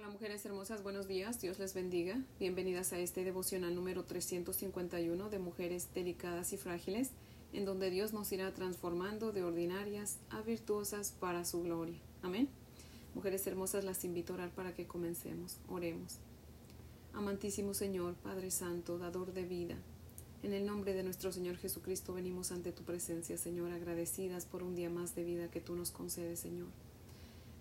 Hola mujeres hermosas, buenos días, Dios les bendiga. Bienvenidas a este devocional número 351 de mujeres delicadas y frágiles, en donde Dios nos irá transformando de ordinarias a virtuosas para su gloria. Amén. Mujeres hermosas, las invito a orar para que comencemos. Oremos. Amantísimo Señor, Padre Santo, dador de vida, en el nombre de nuestro Señor Jesucristo venimos ante tu presencia, Señor, agradecidas por un día más de vida que tú nos concedes, Señor.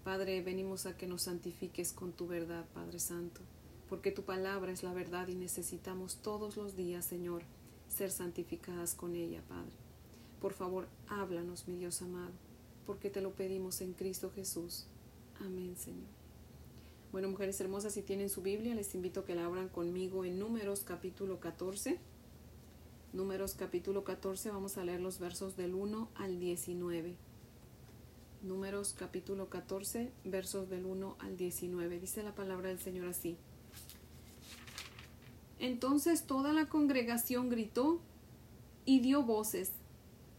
Padre, venimos a que nos santifiques con tu verdad, Padre Santo, porque tu palabra es la verdad y necesitamos todos los días, Señor, ser santificadas con ella, Padre. Por favor, háblanos, mi Dios amado, porque te lo pedimos en Cristo Jesús. Amén, Señor. Bueno, mujeres hermosas, si tienen su Biblia, les invito a que la abran conmigo en Números capítulo 14. Números capítulo 14, vamos a leer los versos del 1 al 19. Números capítulo 14, versos del 1 al 19. Dice la palabra del Señor así. Entonces toda la congregación gritó y dio voces,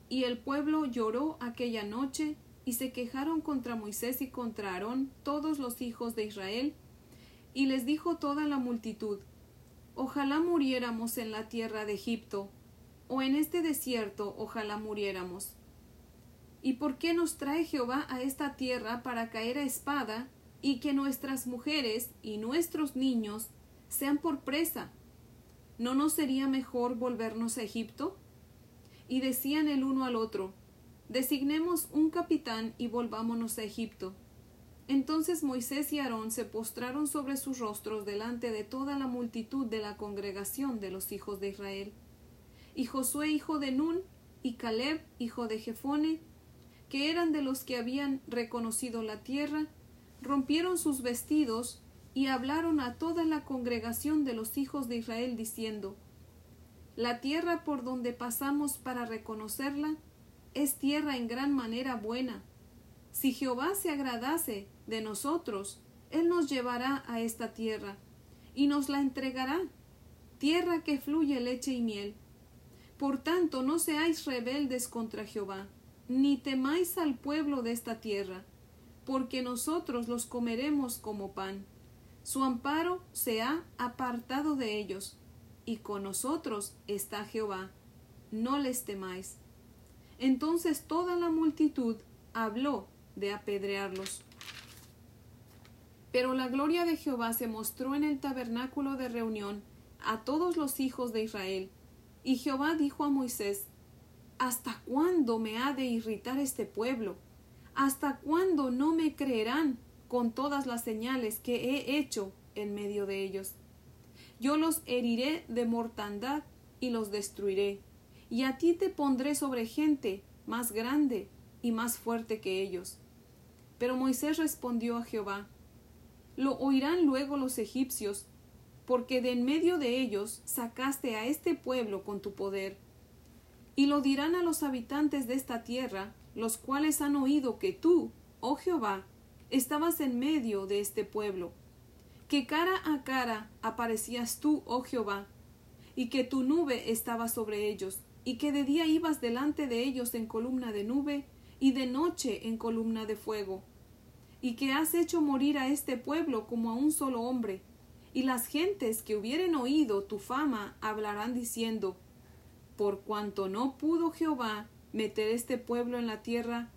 y el pueblo lloró aquella noche, y se quejaron contra Moisés y contra Aarón todos los hijos de Israel, y les dijo toda la multitud, Ojalá muriéramos en la tierra de Egipto, o en este desierto, ojalá muriéramos ¿Y por qué nos trae Jehová a esta tierra para caer a espada y que nuestras mujeres y nuestros niños sean por presa? ¿No nos sería mejor volvernos a Egipto? Y decían el uno al otro, designemos un capitán y volvámonos a Egipto. Entonces Moisés y Aarón se postraron sobre sus rostros delante de toda la multitud de la congregación de los hijos de Israel. Y Josué hijo de Nun, y Caleb hijo de Jefone, que eran de los que habían reconocido la tierra, rompieron sus vestidos y hablaron a toda la congregación de los hijos de Israel diciendo La tierra por donde pasamos para reconocerla es tierra en gran manera buena. Si Jehová se agradase de nosotros, Él nos llevará a esta tierra y nos la entregará, tierra que fluye leche y miel. Por tanto, no seáis rebeldes contra Jehová ni temáis al pueblo de esta tierra, porque nosotros los comeremos como pan. Su amparo se ha apartado de ellos, y con nosotros está Jehová. No les temáis. Entonces toda la multitud habló de apedrearlos. Pero la gloria de Jehová se mostró en el tabernáculo de reunión a todos los hijos de Israel. Y Jehová dijo a Moisés, ¿Hasta cuándo me ha de irritar este pueblo? ¿Hasta cuándo no me creerán con todas las señales que he hecho en medio de ellos? Yo los heriré de mortandad y los destruiré, y a ti te pondré sobre gente más grande y más fuerte que ellos. Pero Moisés respondió a Jehová, Lo oirán luego los egipcios, porque de en medio de ellos sacaste a este pueblo con tu poder y lo dirán a los habitantes de esta tierra, los cuales han oído que tú, oh Jehová, estabas en medio de este pueblo, que cara a cara aparecías tú, oh Jehová, y que tu nube estaba sobre ellos, y que de día ibas delante de ellos en columna de nube, y de noche en columna de fuego, y que has hecho morir a este pueblo como a un solo hombre, y las gentes que hubieren oído tu fama hablarán diciendo, por cuanto no pudo Jehová meter este pueblo en la tierra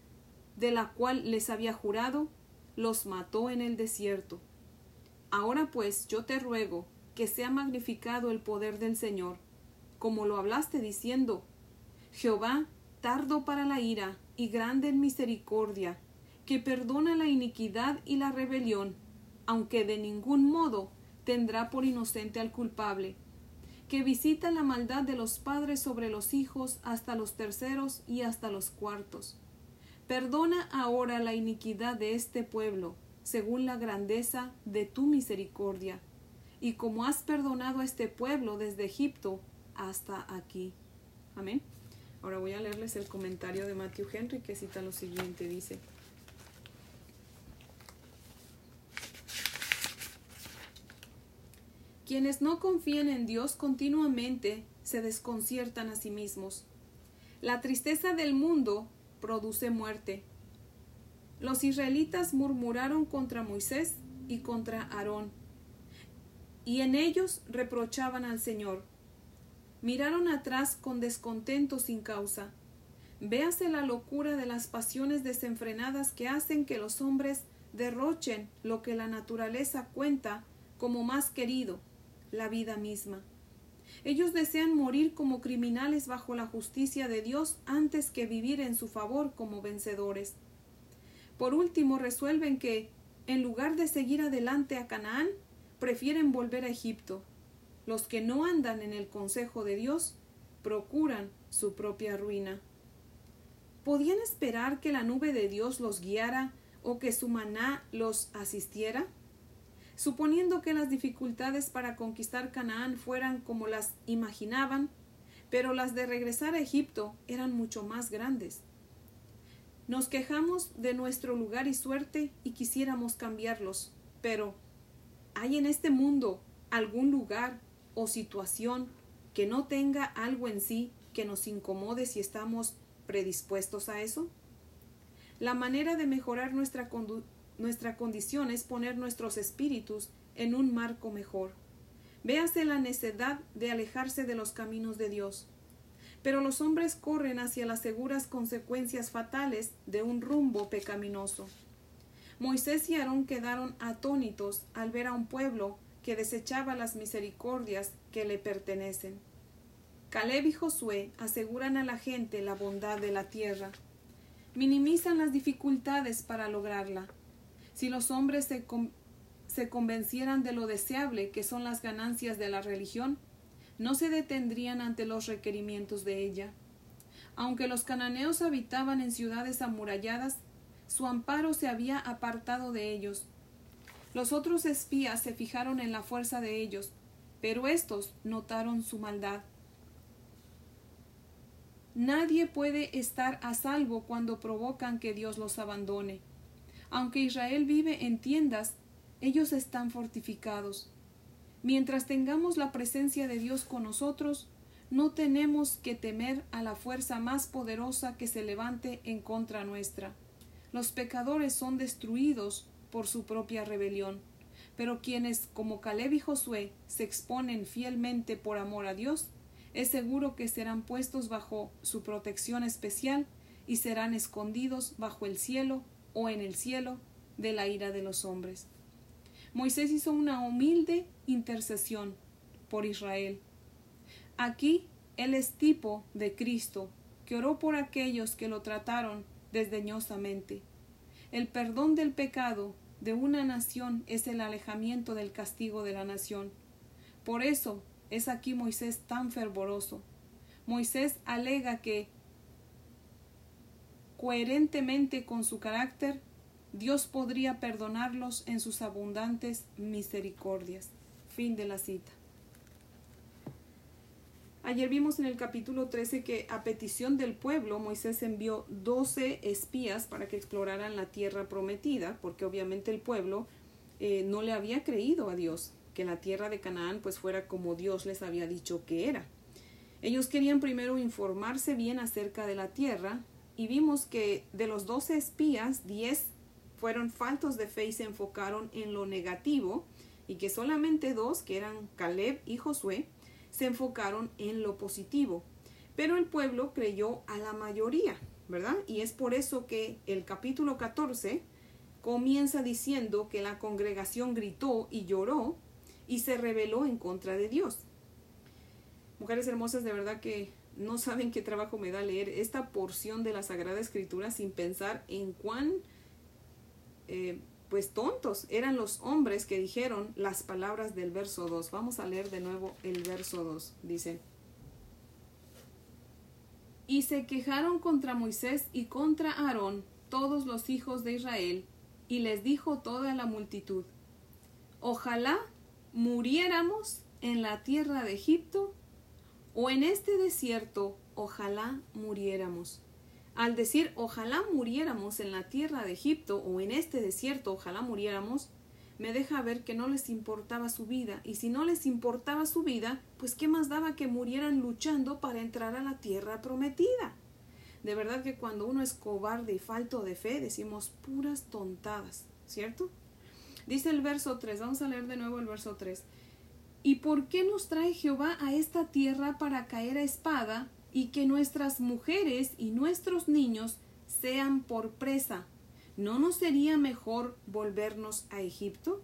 de la cual les había jurado, los mató en el desierto. Ahora pues yo te ruego que sea magnificado el poder del Señor, como lo hablaste diciendo, Jehová, tardo para la ira y grande en misericordia, que perdona la iniquidad y la rebelión, aunque de ningún modo tendrá por inocente al culpable, que visita la maldad de los padres sobre los hijos hasta los terceros y hasta los cuartos. Perdona ahora la iniquidad de este pueblo, según la grandeza de tu misericordia, y como has perdonado a este pueblo desde Egipto hasta aquí. Amén. Ahora voy a leerles el comentario de Matthew Henry que cita lo siguiente, dice. Quienes no confían en Dios continuamente se desconciertan a sí mismos. La tristeza del mundo produce muerte. Los israelitas murmuraron contra Moisés y contra Aarón. Y en ellos reprochaban al Señor. Miraron atrás con descontento sin causa. Véase la locura de las pasiones desenfrenadas que hacen que los hombres derrochen lo que la naturaleza cuenta como más querido, la vida misma. Ellos desean morir como criminales bajo la justicia de Dios antes que vivir en su favor como vencedores. Por último, resuelven que, en lugar de seguir adelante a Canaán, prefieren volver a Egipto. Los que no andan en el consejo de Dios procuran su propia ruina. ¿Podían esperar que la nube de Dios los guiara o que su maná los asistiera? Suponiendo que las dificultades para conquistar Canaán fueran como las imaginaban, pero las de regresar a Egipto eran mucho más grandes. Nos quejamos de nuestro lugar y suerte y quisiéramos cambiarlos, pero ¿hay en este mundo algún lugar o situación que no tenga algo en sí que nos incomode si estamos predispuestos a eso? La manera de mejorar nuestra, nuestra condición es poner nuestros espíritus en un marco mejor. Véase la necedad de alejarse de los caminos de Dios pero los hombres corren hacia las seguras consecuencias fatales de un rumbo pecaminoso. Moisés y Aarón quedaron atónitos al ver a un pueblo que desechaba las misericordias que le pertenecen. Caleb y Josué aseguran a la gente la bondad de la tierra. Minimizan las dificultades para lograrla. Si los hombres se, se convencieran de lo deseable que son las ganancias de la religión, no se detendrían ante los requerimientos de ella. Aunque los cananeos habitaban en ciudades amuralladas, su amparo se había apartado de ellos. Los otros espías se fijaron en la fuerza de ellos, pero éstos notaron su maldad. Nadie puede estar a salvo cuando provocan que Dios los abandone. Aunque Israel vive en tiendas, ellos están fortificados. Mientras tengamos la presencia de Dios con nosotros, no tenemos que temer a la fuerza más poderosa que se levante en contra nuestra. Los pecadores son destruidos por su propia rebelión, pero quienes, como Caleb y Josué, se exponen fielmente por amor a Dios, es seguro que serán puestos bajo su protección especial y serán escondidos bajo el cielo o en el cielo de la ira de los hombres. Moisés hizo una humilde intercesión por Israel. Aquí él es tipo de Cristo, que oró por aquellos que lo trataron desdeñosamente. El perdón del pecado de una nación es el alejamiento del castigo de la nación. Por eso es aquí Moisés tan fervoroso. Moisés alega que, coherentemente con su carácter, Dios podría perdonarlos en sus abundantes misericordias. Fin de la cita. Ayer vimos en el capítulo 13 que a petición del pueblo Moisés envió 12 espías para que exploraran la tierra prometida, porque obviamente el pueblo eh, no le había creído a Dios que la tierra de Canaán pues fuera como Dios les había dicho que era. Ellos querían primero informarse bien acerca de la tierra y vimos que de los 12 espías, 10 fueron faltos de fe y se enfocaron en lo negativo y que solamente dos, que eran Caleb y Josué, se enfocaron en lo positivo. Pero el pueblo creyó a la mayoría, ¿verdad? Y es por eso que el capítulo 14 comienza diciendo que la congregación gritó y lloró y se rebeló en contra de Dios. Mujeres hermosas, de verdad que no saben qué trabajo me da leer esta porción de la Sagrada Escritura sin pensar en cuán eh, pues tontos eran los hombres que dijeron las palabras del verso 2. Vamos a leer de nuevo el verso 2. Dice, y se quejaron contra Moisés y contra Aarón todos los hijos de Israel, y les dijo toda la multitud, ojalá muriéramos en la tierra de Egipto, o en este desierto, ojalá muriéramos al decir ojalá muriéramos en la tierra de Egipto o en este desierto, ojalá muriéramos, me deja ver que no les importaba su vida, y si no les importaba su vida, pues qué más daba que murieran luchando para entrar a la tierra prometida. De verdad que cuando uno es cobarde y falto de fe, decimos puras tontadas, ¿cierto? Dice el verso 3, vamos a leer de nuevo el verso 3. ¿Y por qué nos trae Jehová a esta tierra para caer a espada y que nuestras mujeres y nuestros niños sean por presa? ¿No nos sería mejor volvernos a Egipto?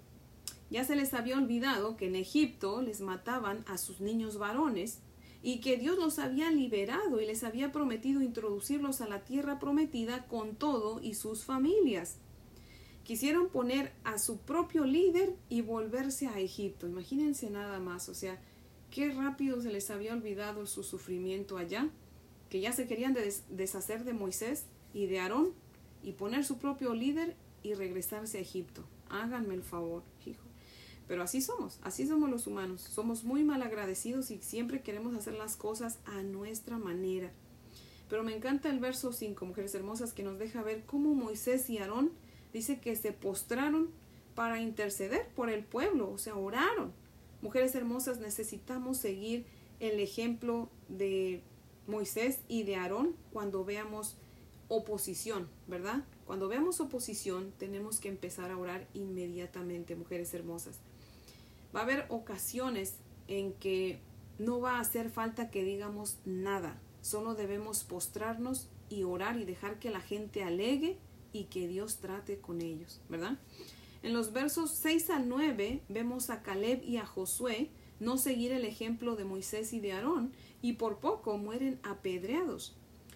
Ya se les había olvidado que en Egipto les mataban a sus niños varones y que Dios los había liberado y les había prometido introducirlos a la tierra prometida con todo y sus familias. Quisieron poner a su propio líder y volverse a Egipto. Imagínense nada más, o sea, qué rápido se les había olvidado su sufrimiento allá, que ya se querían deshacer de Moisés y de Aarón y poner su propio líder y regresarse a Egipto. Háganme el favor, hijo. Pero así somos, así somos los humanos. Somos muy mal agradecidos y siempre queremos hacer las cosas a nuestra manera. Pero me encanta el verso 5, mujeres hermosas, que nos deja ver cómo Moisés y Aarón dice que se postraron para interceder por el pueblo, o sea, oraron. Mujeres hermosas, necesitamos seguir el ejemplo de Moisés y de Aarón cuando veamos oposición, ¿verdad? Cuando veamos oposición, tenemos que empezar a orar inmediatamente, mujeres hermosas. Va a haber ocasiones en que no va a hacer falta que digamos nada, solo debemos postrarnos y orar y dejar que la gente alegue y que Dios trate con ellos, ¿verdad? En los versos 6 al 9 vemos a Caleb y a Josué no seguir el ejemplo de Moisés y de Aarón y por poco mueren apedreados.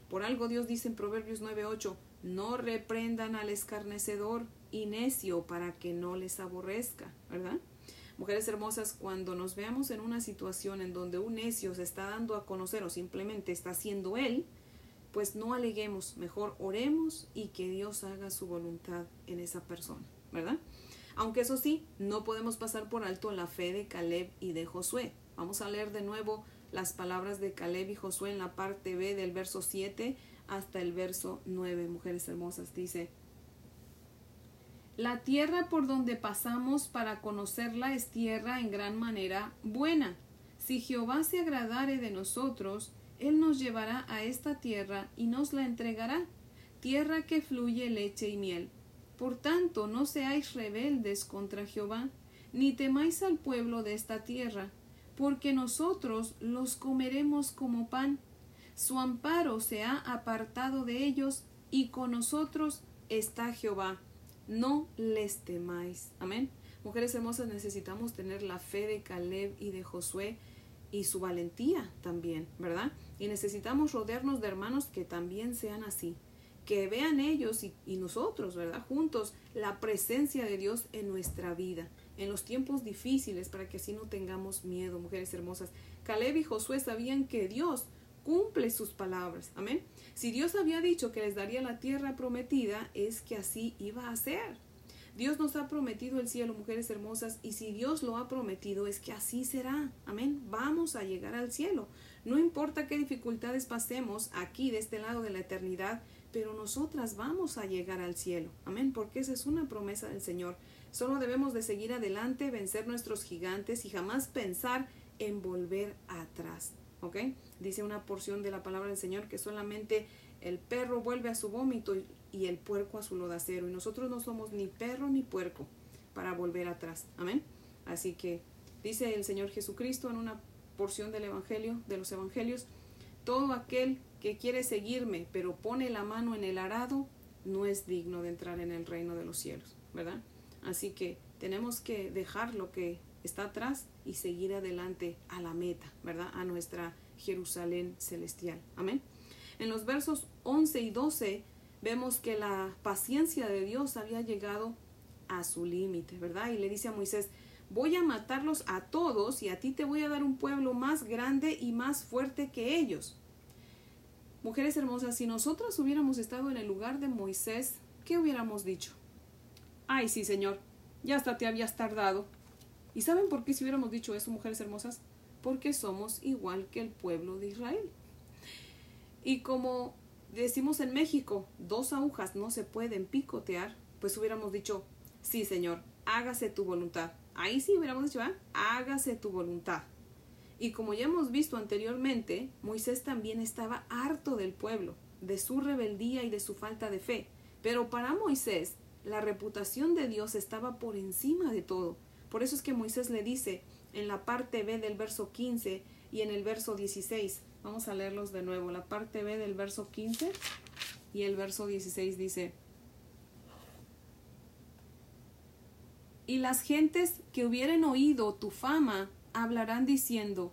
Por algo Dios dice en Proverbios 9:8, no reprendan al escarnecedor y necio para que no les aborrezca, ¿verdad? Mujeres hermosas, cuando nos veamos en una situación en donde un necio se está dando a conocer o simplemente está siendo él, pues no aleguemos, mejor oremos y que Dios haga su voluntad en esa persona, ¿verdad? Aunque eso sí, no podemos pasar por alto la fe de Caleb y de Josué. Vamos a leer de nuevo las palabras de Caleb y Josué en la parte B del verso 7 hasta el verso 9, mujeres hermosas. Dice, la tierra por donde pasamos para conocerla es tierra en gran manera buena. Si Jehová se agradare de nosotros, Él nos llevará a esta tierra y nos la entregará, tierra que fluye leche y miel. Por tanto, no seáis rebeldes contra Jehová, ni temáis al pueblo de esta tierra, porque nosotros los comeremos como pan. Su amparo se ha apartado de ellos, y con nosotros está Jehová no les temáis. Amén. Mujeres hermosas, necesitamos tener la fe de Caleb y de Josué y su valentía también, ¿verdad? Y necesitamos rodearnos de hermanos que también sean así, que vean ellos y, nosotros, ¿verdad? Juntos la presencia de Dios en nuestra vida, en los tiempos difíciles, para que así no tengamos miedo, mujeres hermosas. Caleb y Josué sabían que Dios cumple sus palabras. Amén. Si Dios había dicho que les daría la tierra prometida, es que así iba a ser. Dios nos ha prometido el cielo, mujeres hermosas, y si Dios lo ha prometido, es que así será. Amén. Vamos a llegar al cielo. No importa qué dificultades pasemos aquí de este lado de la eternidad, pero nosotras vamos a llegar al cielo. Amén. Porque esa es una promesa del Señor. Solo debemos de seguir adelante, vencer nuestros gigantes y jamás pensar en volver atrás. ¿ok? Dice una porción de la palabra del Señor que solamente el perro vuelve a su vómito y, el puerco a su lodacero. Y nosotros no somos ni perro ni puerco para volver atrás. Amén. Así que dice el Señor Jesucristo en una porción del Evangelio, de los Evangelios, todo aquel que quiere seguirme, pero pone la mano en el arado, no es digno de entrar en el reino de los cielos, ¿verdad? Así que tenemos que dejar lo que está atrás y seguir adelante a la meta, ¿verdad? A nuestra Jerusalén celestial. Amén. En los versos 11 y 12 vemos que la paciencia de Dios había llegado a su límite, ¿verdad? Y le dice a Moisés, voy a matarlos a todos y a ti te voy a dar un pueblo más grande y más fuerte que ellos. Mujeres hermosas, si nosotras hubiéramos estado en el lugar de Moisés, ¿qué hubiéramos dicho? Ay, sí, Señor, ya hasta te habías tardado. ¿Y saben por qué si hubiéramos dicho eso, mujeres hermosas? Porque somos igual que el pueblo de Israel. Y como decimos en México, dos agujas no se pueden picotear, pues hubiéramos dicho, sí, Señor, hágase tu voluntad. Ahí sí hubiéramos dicho, ¿ah? hágase tu voluntad. Y como ya hemos visto anteriormente, Moisés también estaba harto del pueblo, de su rebeldía y de su falta de fe. Pero para Moisés, La reputación de Dios estaba por encima de todo. Por eso es que Moisés le dice en la parte B del verso 15 y en el verso 16, vamos a leerlos de nuevo, la parte B del verso 15 y el verso 16 dice, y las gentes que hubieren oído tu fama hablarán diciendo,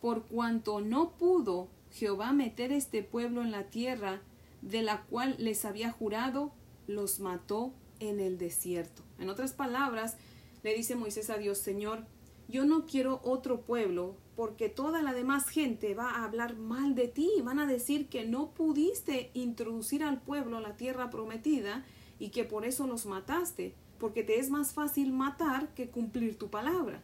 por cuanto no pudo Jehová meter este pueblo en la tierra de la cual les había jurado, los mató en el desierto. En otras palabras, le dice Moisés a Dios, Señor, yo no quiero otro pueblo porque toda la demás gente va a hablar mal de ti, van a decir que no pudiste introducir al pueblo a la tierra prometida y que por eso los mataste, porque te es más fácil matar que cumplir tu palabra.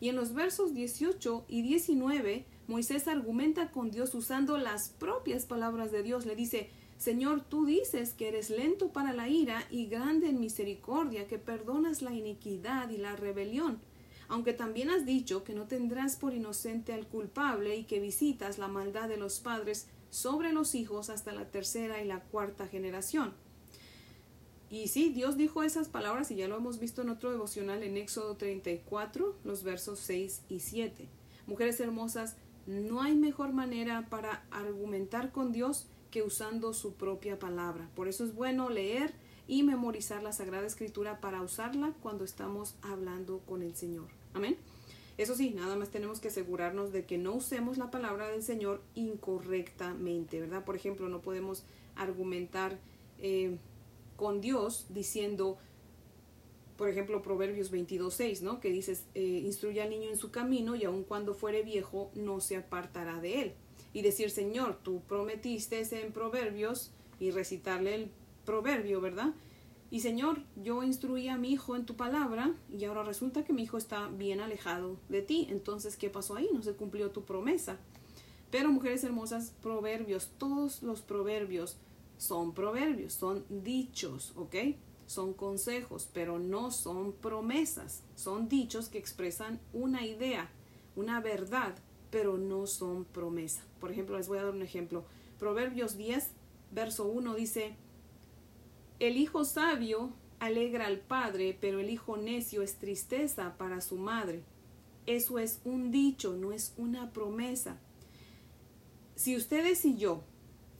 Y en los versos 18 y 19, Moisés argumenta con Dios usando las propias palabras de Dios. Le dice, Señor, tú dices que eres lento para la ira y grande en misericordia, que perdonas la iniquidad y la rebelión aunque también has dicho que no tendrás por inocente al culpable y que visitas la maldad de los padres sobre los hijos hasta la tercera y la cuarta generación. Y sí, Dios dijo esas palabras y ya lo hemos visto en otro devocional en Éxodo 34, los versos 6 y 7. Mujeres hermosas, no hay mejor manera para argumentar con Dios que usando su propia palabra. Por eso es bueno leer y memorizar la Sagrada Escritura para usarla cuando estamos hablando con el Señor. Amén. Eso sí, nada más tenemos que asegurarnos de que no usemos la palabra del Señor incorrectamente, ¿verdad? Por ejemplo, no podemos argumentar eh, con Dios diciendo, por ejemplo, Proverbios 22.6, ¿no? Que dices, eh, instruye al niño en su camino y aun cuando fuere viejo no se apartará de él. Y decir, Señor, tú prometiste en Proverbios y recitarle el proverbio, ¿verdad? Y Señor, yo instruí a mi hijo en tu palabra y ahora resulta que mi hijo está bien alejado de ti. Entonces, ¿qué pasó ahí? No se cumplió tu promesa. Pero, mujeres hermosas, proverbios, todos los proverbios son proverbios, son dichos, ¿ok? Son consejos, pero no son promesas. Son dichos que expresan una idea, una verdad, pero no son promesa. Por ejemplo, les voy a dar un ejemplo. Proverbios 10, verso 1 dice, el hijo sabio alegra al padre, pero el hijo necio es tristeza para su madre. Eso es un dicho, no es una promesa. Si ustedes y yo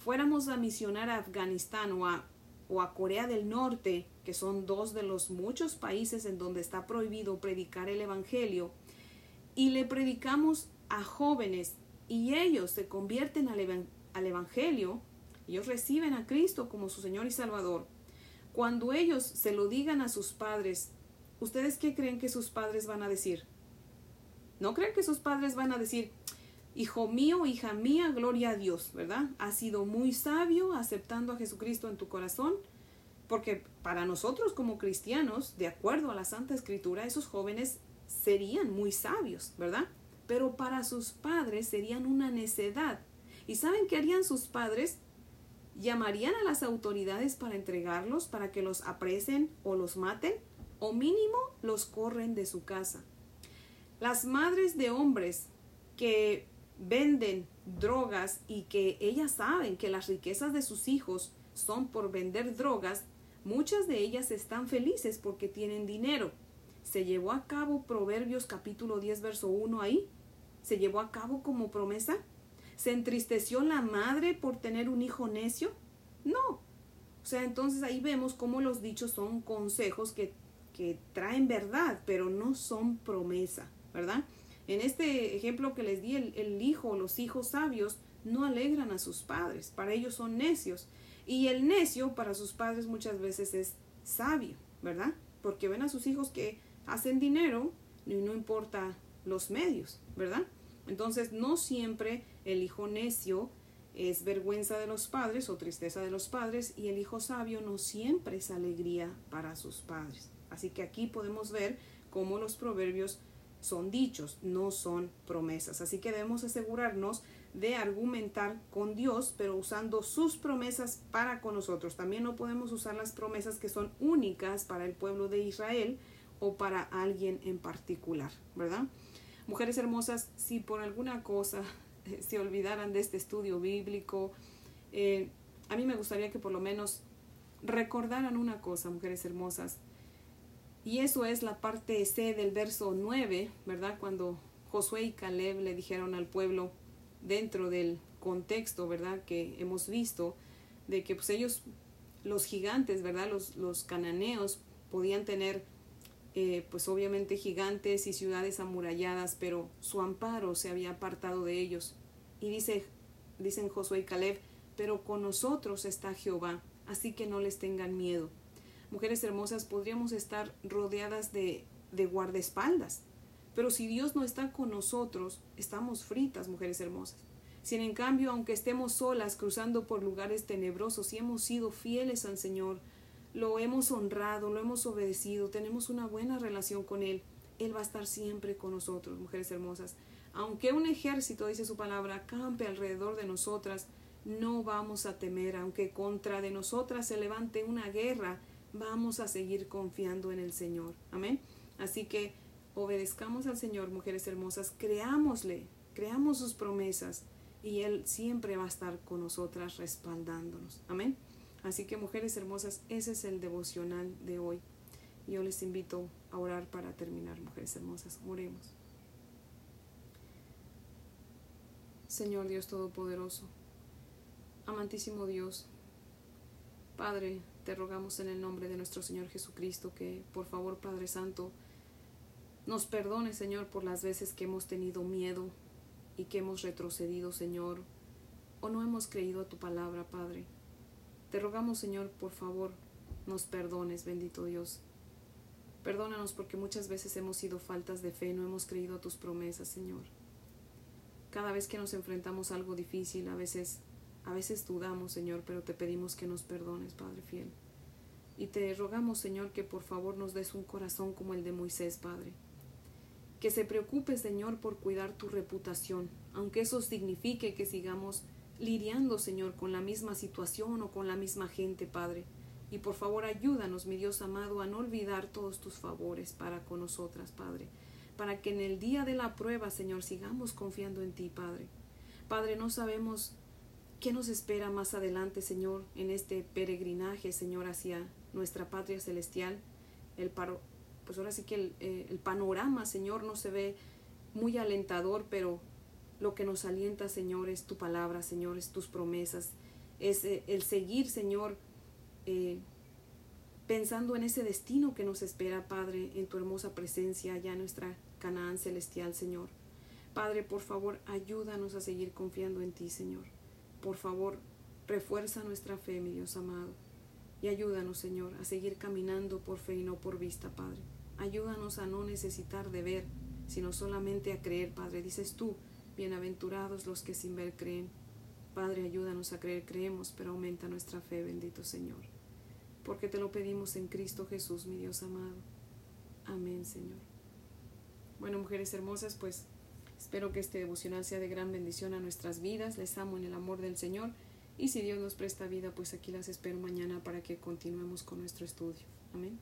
fuéramos a misionar a Afganistán o a, o a Corea del Norte, que son dos de los muchos países en donde está prohibido predicar el Evangelio, y le predicamos a jóvenes y ellos se convierten al, al Evangelio, ellos reciben a Cristo como su Señor y Salvador, cuando ellos se lo digan a sus padres, ¿ustedes qué creen que sus padres van a decir? ¿No creen que sus padres van a decir, Hijo mío, hija mía, gloria a Dios, ¿verdad? Has sido muy sabio aceptando a Jesucristo en tu corazón, porque para nosotros como cristianos, de acuerdo a la Santa Escritura, esos jóvenes serían muy sabios, ¿verdad? Pero para sus padres serían una necedad. ¿Y saben qué harían sus padres? llamarían a las autoridades para entregarlos, para que los apresen o los maten, o mínimo los corren de su casa. Las madres de hombres que venden drogas y que ellas saben que las riquezas de sus hijos son por vender drogas, muchas de ellas están felices porque tienen dinero. ¿Se llevó a cabo Proverbios capítulo 10 verso 1 ahí? ¿Se llevó a cabo como promesa? ¿Se entristeció la madre por tener un hijo necio? No. O sea, entonces ahí vemos cómo los dichos son consejos que, que traen verdad, pero no son promesa, ¿verdad? En este ejemplo que les di, el, el hijo los hijos sabios no alegran a sus padres, para ellos son necios. Y el necio para sus padres muchas veces es sabio, ¿verdad? Porque ven a sus hijos que hacen dinero y no importa los medios, ¿verdad? Entonces no siempre el hijo necio es vergüenza de los padres o tristeza de los padres y el hijo sabio no siempre es alegría para sus padres. Así que aquí podemos ver cómo los proverbios son dichos, no son promesas. Así que debemos asegurarnos de argumentar con Dios, pero usando sus promesas para con nosotros. También no podemos usar las promesas que son únicas para el pueblo de Israel o para alguien en particular, ¿verdad? Mujeres hermosas, si por alguna cosa se olvidaran de este estudio bíblico, eh, a mí me gustaría que por lo menos recordaran una cosa, mujeres hermosas. Y eso es la parte C del verso 9, ¿verdad? Cuando Josué y Caleb le dijeron al pueblo, dentro del contexto, ¿verdad? Que hemos visto, de que pues ellos, los gigantes, ¿verdad? Los, los cananeos podían tener, eh, pues obviamente gigantes y ciudades amuralladas, pero su amparo se había apartado de ellos. Y dice, dicen Josué y Caleb, pero con nosotros está Jehová, así que no les tengan miedo. Mujeres hermosas, podríamos estar rodeadas de, de guardaespaldas, pero si Dios no está con nosotros, estamos fritas, mujeres hermosas. Si en cambio, aunque estemos solas cruzando por lugares tenebrosos y hemos sido fieles al Señor, lo hemos honrado, lo hemos obedecido, tenemos una buena relación con Él, Él va a estar siempre con nosotros, mujeres hermosas. Aunque un ejército, dice su palabra, campe alrededor de nosotras, no vamos a temer, aunque contra de nosotras se levante una guerra, vamos a seguir confiando en el Señor. Amén. Así que obedezcamos al Señor, mujeres hermosas, creámosle, creamos sus promesas y Él siempre va a estar con nosotras respaldándonos. Amén. Así que mujeres hermosas, ese es el devocional de hoy. Yo les invito a orar para terminar, mujeres hermosas. Oremos. Señor Dios Todopoderoso, amantísimo Dios, Padre, te rogamos en el nombre de nuestro Señor Jesucristo que, por favor, Padre Santo, nos perdone, Señor, por las veces que hemos tenido miedo y que hemos retrocedido, Señor, o no hemos creído a tu palabra, Padre. Te rogamos, Señor, por favor, nos perdones, bendito Dios. Perdónanos porque muchas veces hemos sido faltas de fe, no hemos creído a tus promesas, Señor. Cada vez que nos enfrentamos a algo difícil, a veces, a veces dudamos, Señor, pero te pedimos que nos perdones, Padre fiel. Y te rogamos, Señor, que por favor nos des un corazón como el de Moisés, Padre. Que se preocupe, Señor, por cuidar tu reputación, aunque eso signifique que sigamos lidiando, Señor, con la misma situación o con la misma gente, Padre. Y por favor ayúdanos, mi Dios amado, a no olvidar todos tus favores para con nosotras, Padre para que en el día de la prueba, Señor, sigamos confiando en ti, Padre. Padre, no sabemos qué nos espera más adelante, Señor, en este peregrinaje, Señor, hacia nuestra patria celestial. El paro, pues ahora sí que el, eh, el panorama, Señor, no se ve muy alentador, pero lo que nos alienta, Señor, es tu palabra, Señor, es tus promesas, es eh, el seguir, Señor, eh, pensando en ese destino que nos espera, Padre, en tu hermosa presencia allá en nuestra Canaán celestial, Señor. Padre, por favor, ayúdanos a seguir confiando en ti, Señor. Por favor, refuerza nuestra fe, mi Dios amado. Y ayúdanos, Señor, a seguir caminando por fe y no por vista, Padre. Ayúdanos a no necesitar de ver, sino solamente a creer, Padre. Dices tú, bienaventurados los que sin ver creen. Padre, ayúdanos a creer, creemos, pero aumenta nuestra fe, bendito Señor porque te lo pedimos en Cristo Jesús, mi Dios amado. Amén, Señor. Bueno, mujeres hermosas, pues espero que este devocional sea de gran bendición a nuestras vidas. Les amo en el amor del Señor. Y si Dios nos presta vida, pues aquí las espero mañana para que continuemos con nuestro estudio. Amén.